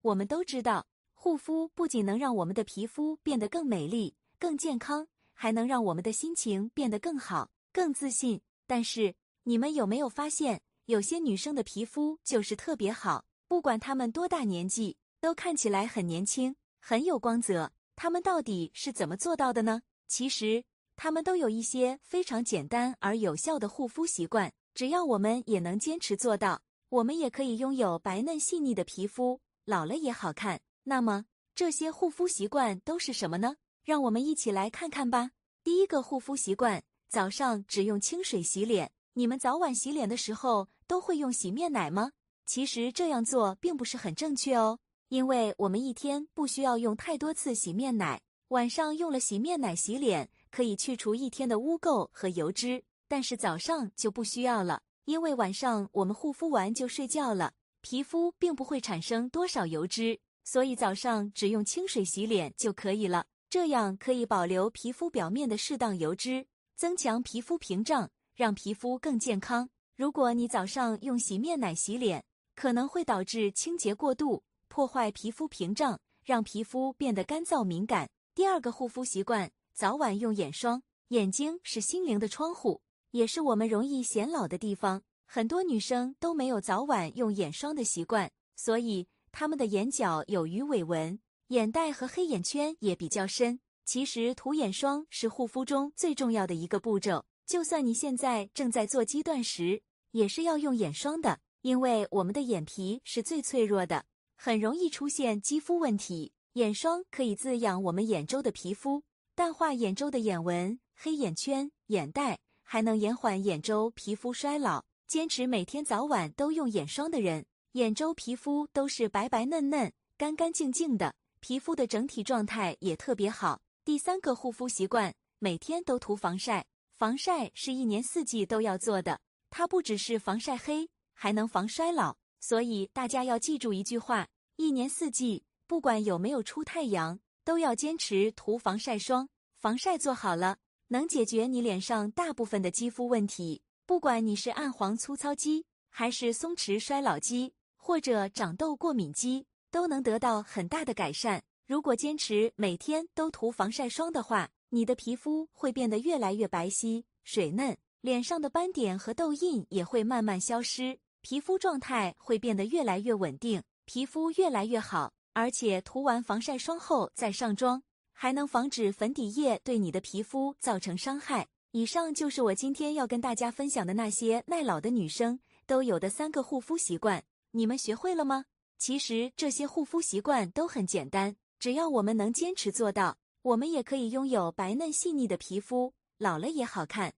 我们都知道，护肤不仅能让我们的皮肤变得更美丽、更健康，还能让我们的心情变得更好、更自信。但是，你们有没有发现，有些女生的皮肤就是特别好，不管她们多大年纪，都看起来很年轻、很有光泽。她们到底是怎么做到的呢？其实，她们都有一些非常简单而有效的护肤习惯。只要我们也能坚持做到，我们也可以拥有白嫩细腻的皮肤，老了也好看。那么这些护肤习惯都是什么呢？让我们一起来看看吧。第一个护肤习惯：早上只用清水洗脸。你们早晚洗脸的时候都会用洗面奶吗？其实这样做并不是很正确哦，因为我们一天不需要用太多次洗面奶。晚上用了洗面奶洗脸，可以去除一天的污垢和油脂。但是早上就不需要了，因为晚上我们护肤完就睡觉了，皮肤并不会产生多少油脂，所以早上只用清水洗脸就可以了。这样可以保留皮肤表面的适当油脂，增强皮肤屏障，让皮肤更健康。如果你早上用洗面奶洗脸，可能会导致清洁过度，破坏皮肤屏障，让皮肤变得干燥敏感。第二个护肤习惯，早晚用眼霜。眼睛是心灵的窗户。也是我们容易显老的地方，很多女生都没有早晚用眼霜的习惯，所以她们的眼角有鱼尾纹、眼袋和黑眼圈也比较深。其实涂眼霜是护肤中最重要的一个步骤，就算你现在正在做肌断食，也是要用眼霜的，因为我们的眼皮是最脆弱的，很容易出现肌肤问题。眼霜可以滋养我们眼周的皮肤，淡化眼周的眼纹、黑眼圈、眼袋。还能延缓眼周皮肤衰老。坚持每天早晚都用眼霜的人，眼周皮肤都是白白嫩嫩、干干净净的，皮肤的整体状态也特别好。第三个护肤习惯，每天都涂防晒。防晒是一年四季都要做的，它不只是防晒黑，还能防衰老。所以大家要记住一句话：一年四季，不管有没有出太阳，都要坚持涂防晒霜。防晒做好了。能解决你脸上大部分的肌肤问题，不管你是暗黄粗糙肌，还是松弛衰老肌，或者长痘过敏肌，都能得到很大的改善。如果坚持每天都涂防晒霜的话，你的皮肤会变得越来越白皙、水嫩，脸上的斑点和痘印也会慢慢消失，皮肤状态会变得越来越稳定，皮肤越来越好。而且涂完防晒霜后再上妆。还能防止粉底液对你的皮肤造成伤害。以上就是我今天要跟大家分享的那些耐老的女生都有的三个护肤习惯，你们学会了吗？其实这些护肤习惯都很简单，只要我们能坚持做到，我们也可以拥有白嫩细腻的皮肤，老了也好看。